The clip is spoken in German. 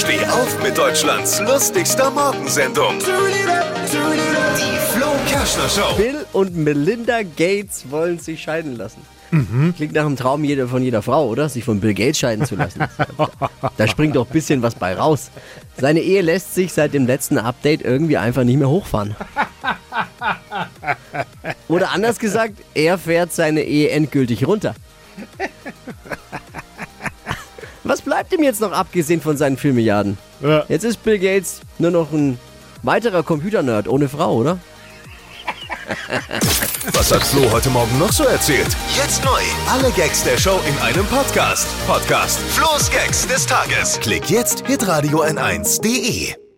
Steh auf mit Deutschlands lustigster Morgensendung. Die Flo Kerschner Show. Bill und Melinda Gates wollen sich scheiden lassen. Klingt nach einem Traum jeder, von jeder Frau, oder? Sich von Bill Gates scheiden zu lassen. da springt doch ein bisschen was bei raus. Seine Ehe lässt sich seit dem letzten Update irgendwie einfach nicht mehr hochfahren. Oder anders gesagt, er fährt seine Ehe endgültig runter. Was bleibt ihm jetzt noch abgesehen von seinen Filmmilliarden? Ja. Jetzt ist Bill Gates nur noch ein weiterer Computernerd ohne Frau, oder? Was hat Flo heute Morgen noch so erzählt? Jetzt neu. Alle Gags der Show in einem Podcast. Podcast Flo's Gags des Tages. Klick jetzt, hitradio n1.de.